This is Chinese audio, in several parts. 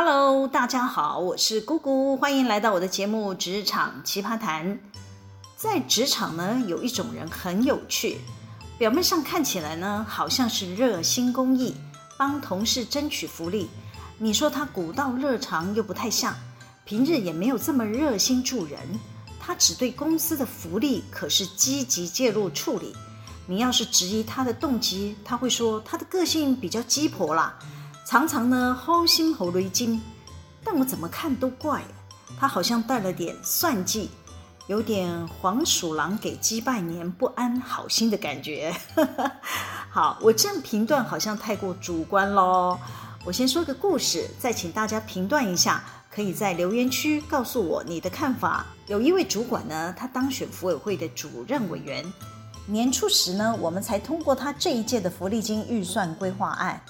Hello，大家好，我是姑姑，欢迎来到我的节目《职场奇葩谈》。在职场呢，有一种人很有趣，表面上看起来呢，好像是热心公益，帮同事争取福利。你说他古道热肠又不太像，平日也没有这么热心助人。他只对公司的福利可是积极介入处理。你要是质疑他的动机，他会说他的个性比较鸡婆啦。常常呢，好心好雷金，但我怎么看都怪，他好像带了点算计，有点黄鼠狼给鸡拜年不安好心的感觉。好，我这样评断好像太过主观喽。我先说个故事，再请大家评断一下，可以在留言区告诉我你的看法。有一位主管呢，他当选福委会的主任委员，年初时呢，我们才通过他这一届的福利金预算规划案。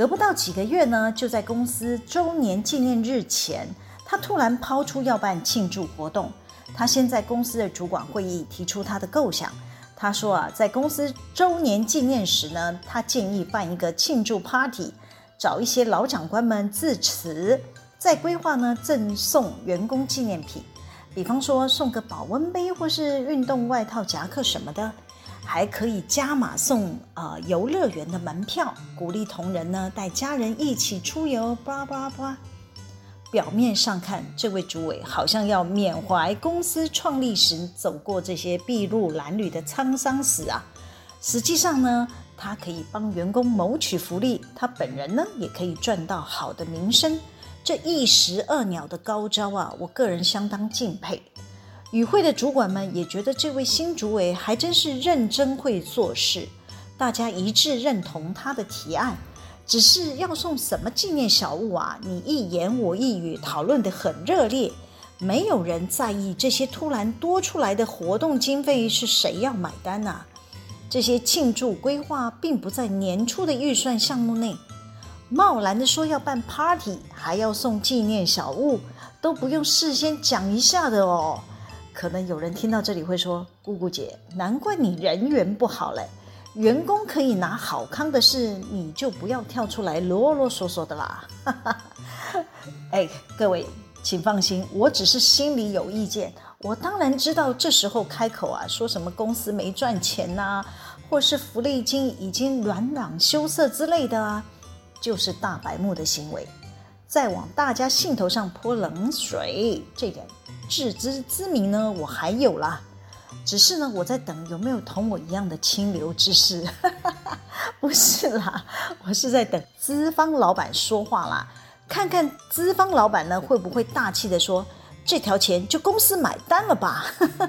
隔不到几个月呢，就在公司周年纪念日前，他突然抛出要办庆祝活动。他先在公司的主管会议提出他的构想。他说啊，在公司周年纪念时呢，他建议办一个庆祝 party，找一些老长官们致辞，再规划呢赠送员工纪念品，比方说送个保温杯或是运动外套、夹克什么的。还可以加码送呃游乐园的门票，鼓励同仁呢带家人一起出游。巴拉巴拉巴拉。表面上看，这位主委好像要缅怀公司创立时走过这些筚路蓝缕的沧桑史啊。实际上呢，他可以帮员工谋取福利，他本人呢也可以赚到好的名声。这一石二鸟的高招啊，我个人相当敬佩。与会的主管们也觉得这位新主委还真是认真会做事，大家一致认同他的提案。只是要送什么纪念小物啊？你一言我一语讨论得很热烈，没有人在意这些突然多出来的活动经费是谁要买单啊？这些庆祝规划并不在年初的预算项目内，贸然的说要办 party，还要送纪念小物，都不用事先讲一下的哦。可能有人听到这里会说：“姑姑姐，难怪你人缘不好嘞，员工可以拿好康的事，你就不要跳出来啰啰嗦嗦的啦。”哎，各位，请放心，我只是心里有意见。我当然知道这时候开口啊，说什么公司没赚钱呐、或是福利金已经阮囊羞涩之类的啊，就是大白目的行为。再往大家兴头上泼冷水，这点自知之明呢，我还有啦。只是呢，我在等有没有同我一样的清流之士。不是啦，我是在等资方老板说话啦，看看资方老板呢会不会大气地说，这条钱就公司买单了吧。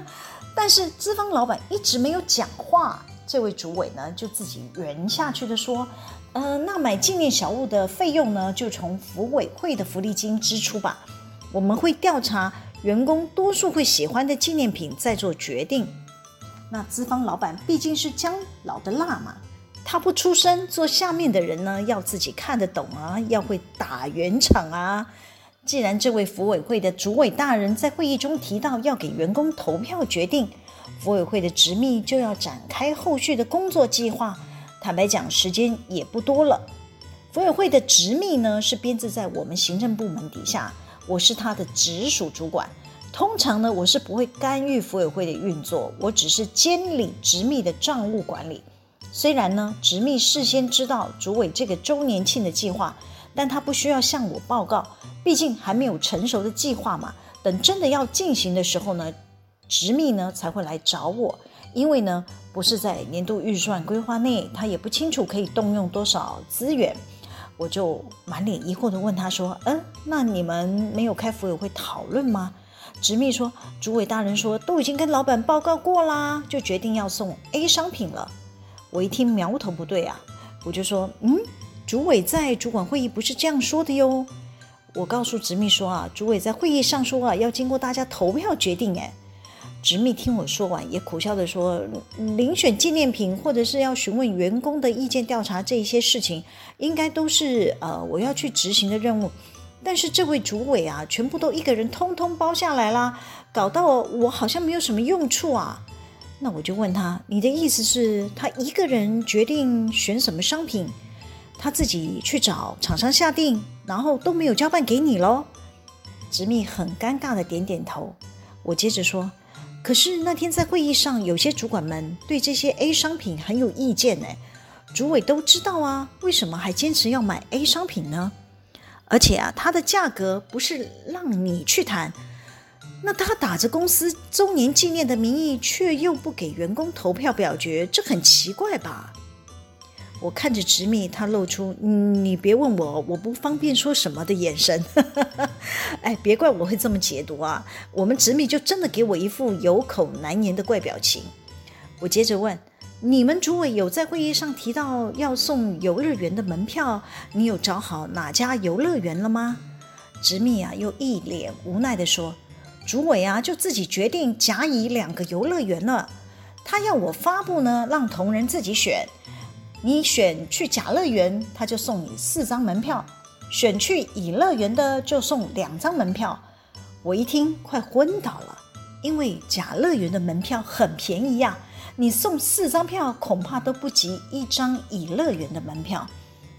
但是资方老板一直没有讲话，这位主委呢就自己圆下去的说。呃，那买纪念小物的费用呢，就从福委会的福利金支出吧。我们会调查员工多数会喜欢的纪念品，再做决定。那资方老板毕竟是姜老的辣嘛，他不出声，做下面的人呢，要自己看得懂啊，要会打圆场啊。既然这位服委会的主委大人在会议中提到要给员工投票决定，服委会的执秘就要展开后续的工作计划。坦白讲，时间也不多了。福委会的执秘呢，是编制在我们行政部门底下，我是他的直属主管。通常呢，我是不会干预福委会的运作，我只是监理执秘的账务管理。虽然呢，执秘事先知道主委这个周年庆的计划，但他不需要向我报告，毕竟还没有成熟的计划嘛。等真的要进行的时候呢，执秘呢才会来找我。因为呢，不是在年度预算规划内，他也不清楚可以动用多少资源，我就满脸疑惑地问他说：“嗯，那你们没有开福委会讨论吗？”执秘说：“主委大人说都已经跟老板报告过啦，就决定要送 A 商品了。”我一听苗头不对啊，我就说：“嗯，主委在主管会议不是这样说的哟。”我告诉执秘说：“啊，主委在会议上说啊，要经过大家投票决定。”哎。执秘听我说完，也苦笑地说：“遴选纪念品，或者是要询问员工的意见调查这一些事情，应该都是呃我要去执行的任务。但是这位主委啊，全部都一个人通通包下来啦，搞到我好像没有什么用处啊。那我就问他：你的意思是，他一个人决定选什么商品？他自己去找厂商下定，然后都没有交办给你喽？执秘很尴尬的点点头。我接着说：“可是那天在会议上，有些主管们对这些 A 商品很有意见呢。主委都知道啊，为什么还坚持要买 A 商品呢？而且啊，它的价格不是让你去谈，那他打着公司周年纪念的名义，却又不给员工投票表决，这很奇怪吧？”我看着执秘，他露出“你别问我，我不方便说什么”的眼神。哎，别怪我会这么解读啊！我们执秘就真的给我一副有口难言的怪表情。我接着问：“你们主委有在会议上提到要送游乐园的门票？你有找好哪家游乐园了吗？”执秘啊，又一脸无奈地说：“主委啊，就自己决定甲乙两个游乐园了。他要我发布呢，让同仁自己选。”你选去甲乐园，他就送你四张门票；选去乙乐园的就送两张门票。我一听快昏倒了，因为甲乐园的门票很便宜呀，你送四张票恐怕都不及一张乙乐园的门票。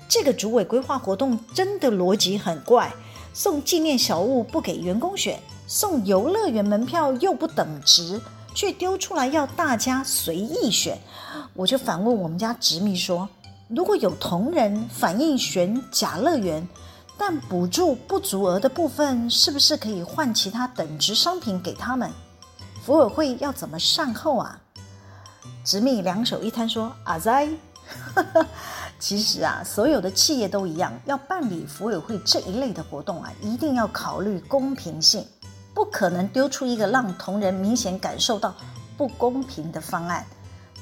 这个主委规划活动真的逻辑很怪，送纪念小物不给员工选，送游乐园门票又不等值。却丢出来要大家随意选，我就反问我们家侄秘说：如果有同仁反映选假乐园，但补助不足额的部分，是不是可以换其他等值商品给他们？福委会要怎么善后啊？执秘两手一摊说：阿哉，其实啊，所有的企业都一样，要办理福委会这一类的活动啊，一定要考虑公平性。不可能丢出一个让同仁明显感受到不公平的方案，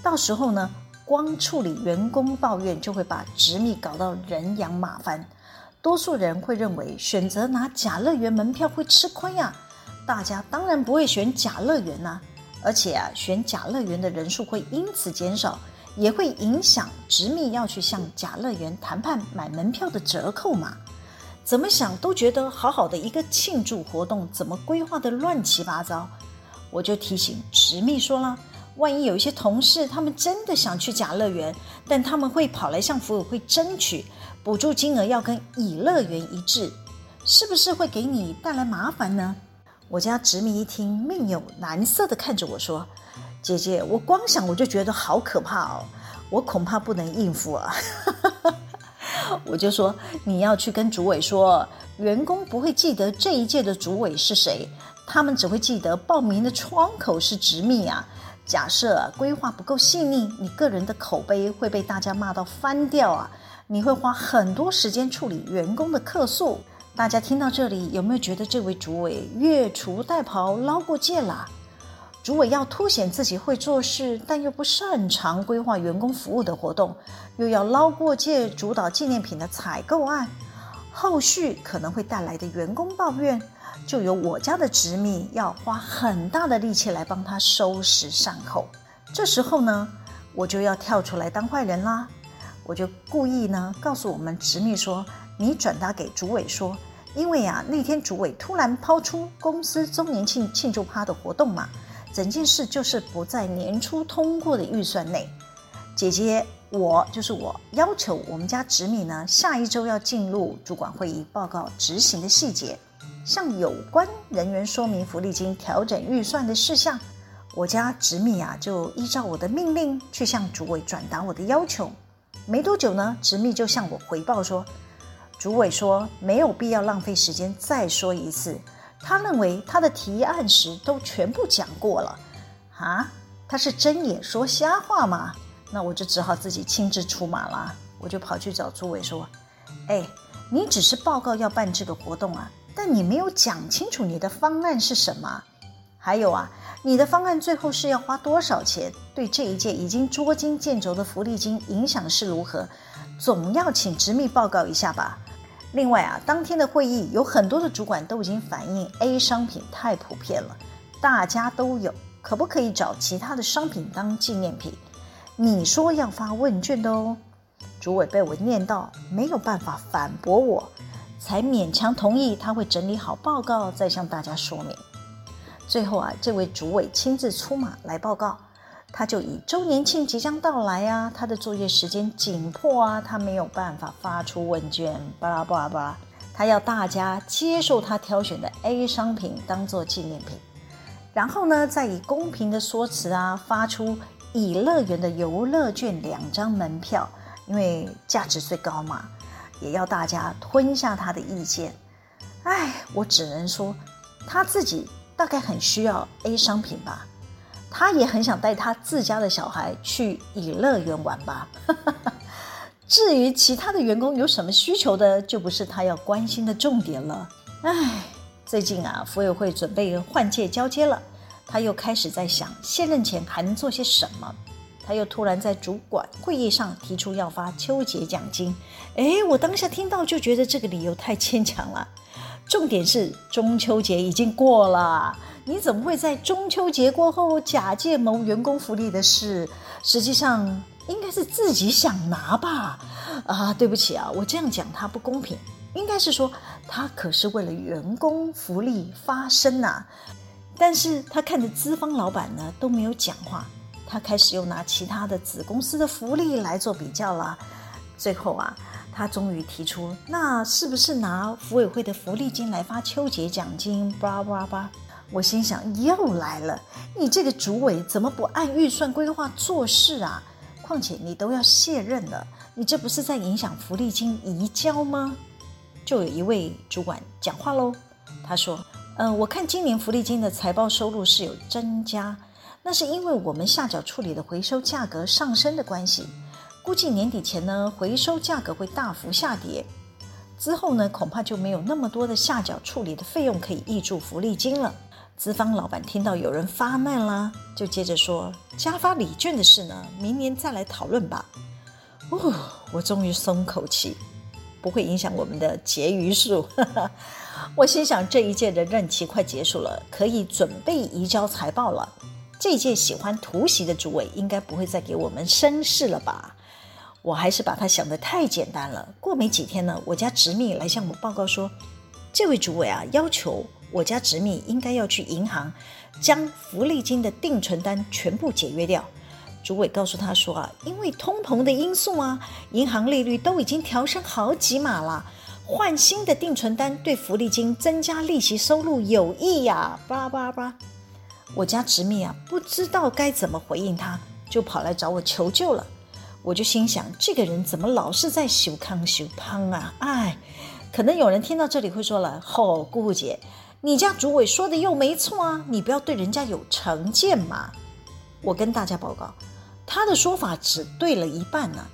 到时候呢，光处理员工抱怨就会把执秘搞到人仰马翻。多数人会认为选择拿甲乐园门票会吃亏呀，大家当然不会选甲乐园呐，而且啊，选甲乐园的人数会因此减少，也会影响执秘要去向甲乐园谈判买门票的折扣嘛。怎么想都觉得好好的一个庆祝活动，怎么规划的乱七八糟？我就提醒侄秘说了，万一有一些同事他们真的想去甲乐园，但他们会跑来向福委会争取补助金额要跟乙乐园一致，是不是会给你带来麻烦呢？我家侄秘一听，面有难色的看着我说：“姐姐，我光想我就觉得好可怕哦，我恐怕不能应付啊。”我就说，你要去跟主委说，员工不会记得这一届的主委是谁，他们只会记得报名的窗口是直秘啊。假设，规划不够细腻，你个人的口碑会被大家骂到翻掉啊！你会花很多时间处理员工的客诉。大家听到这里，有没有觉得这位主委越俎代庖，捞过界了？主委要凸显自己会做事，但又不擅长规划员工服务的活动，又要捞过界主导纪念品的采购案，后续可能会带来的员工抱怨，就由我家的侄秘要花很大的力气来帮他收拾善后。这时候呢，我就要跳出来当坏人啦，我就故意呢告诉我们侄秘说：“你转达给主委说，因为啊那天主委突然抛出公司周年庆庆祝趴的活动嘛。”整件事就是不在年初通过的预算内。姐姐，我就是我要求我们家执秘呢，下一周要进入主管会议报告执行的细节，向有关人员说明福利金调整预算的事项。我家执秘啊，就依照我的命令去向主委转达我的要求。没多久呢，执秘就向我回报说，主委说没有必要浪费时间再说一次。他认为他的提案时都全部讲过了，啊，他是睁眼说瞎话吗？那我就只好自己亲自出马了。我就跑去找朱伟说：“哎，你只是报告要办这个活动啊，但你没有讲清楚你的方案是什么。还有啊，你的方案最后是要花多少钱？对这一届已经捉襟见肘的福利金影响是如何？总要请执秘报告一下吧。”另外啊，当天的会议有很多的主管都已经反映 A 商品太普遍了，大家都有，可不可以找其他的商品当纪念品？你说要发问卷的哦。主委被我念到没有办法反驳我，才勉强同意他会整理好报告再向大家说明。最后啊，这位主委亲自出马来报告，他就以周年庆即将到来啊，他的作业时间紧迫啊，他没有办法发出问卷，巴拉巴拉巴拉，他要大家接受他挑选的 A 商品当做纪念品，然后呢，再以公平的说辞啊，发出以乐园的游乐券两张门票，因为价值最高嘛，也要大家吞下他的意见。哎，我只能说，他自己大概很需要 A 商品吧。他也很想带他自家的小孩去以乐园玩吧。至于其他的员工有什么需求的，就不是他要关心的重点了。唉，最近啊，福委会准备换届交接了，他又开始在想卸任前还能做些什么。他又突然在主管会议上提出要发秋节奖金。诶，我当下听到就觉得这个理由太牵强了。重点是中秋节已经过了。你怎么会在中秋节过后假借谋员工福利的事？实际上应该是自己想拿吧？啊，对不起啊，我这样讲他不公平。应该是说他可是为了员工福利发声呐。但是他看着资方老板呢都没有讲话，他开始又拿其他的子公司的福利来做比较了。最后啊，他终于提出，那是不是拿福委会的福利金来发秋节奖金？叭叭叭。我心想，又来了，你这个主委怎么不按预算规划做事啊？况且你都要卸任了，你这不是在影响福利金移交吗？就有一位主管讲话喽，他说：“嗯、我看今年福利金的财报收入是有增加，那是因为我们下脚处理的回收价格上升的关系，估计年底前呢，回收价格会大幅下跌，之后呢，恐怕就没有那么多的下脚处理的费用可以挹注福利金了。”资方老板听到有人发难了，就接着说：“加发礼券的事呢，明年再来讨论吧。”哦，我终于松口气，不会影响我们的结余数。我心想，这一届的任期快结束了，可以准备移交财报了。这一届喜欢突袭的主委应该不会再给我们生事了吧？我还是把他想得太简单了。过没几天呢，我家侄秘来向我报告说，这位主委啊，要求。我家侄秘应该要去银行，将福利金的定存单全部解约掉。主委告诉他说啊，因为通膨的因素啊，银行利率都已经调升好几码了，换新的定存单对福利金增加利息收入有益呀。叭叭叭，我家侄秘啊，不知道该怎么回应他，就跑来找我求救了。我就心想，这个人怎么老是在修康修胖啊？哎，可能有人听到这里会说了，吼、姑姑姐。你家主委说的又没错啊，你不要对人家有成见嘛。我跟大家报告，他的说法只对了一半呢、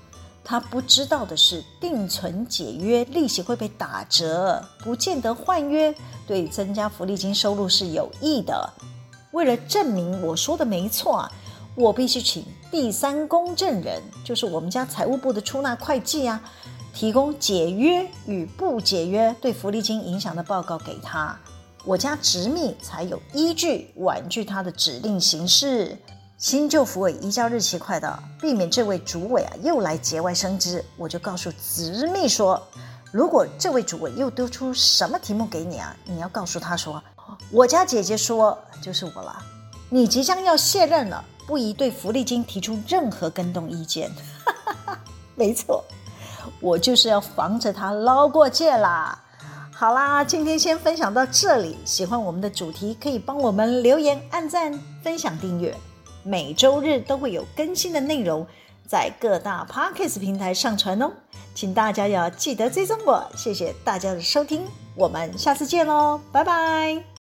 他不知道的是，定存解约利息会被打折，不见得换约对增加福利金收入是有益的。为了证明我说的没错啊，我必须请第三公证人，就是我们家财务部的出纳会计啊，提供解约与不解约对福利金影响的报告给他。我家侄秘才有依据婉拒他的指令行事。新旧福委移交日期快到，避免这位主委啊又来节外生枝，我就告诉侄秘说：如果这位主委又丢出什么题目给你啊，你要告诉他说，我家姐姐说就是我了，你即将要卸任了，不宜对福利金提出任何更动意见。没错，我就是要防着他捞过界啦。好啦，今天先分享到这里。喜欢我们的主题，可以帮我们留言、按赞、分享、订阅。每周日都会有更新的内容在各大 Podcast 平台上传哦，请大家要记得追踪我。谢谢大家的收听，我们下次见喽，拜拜。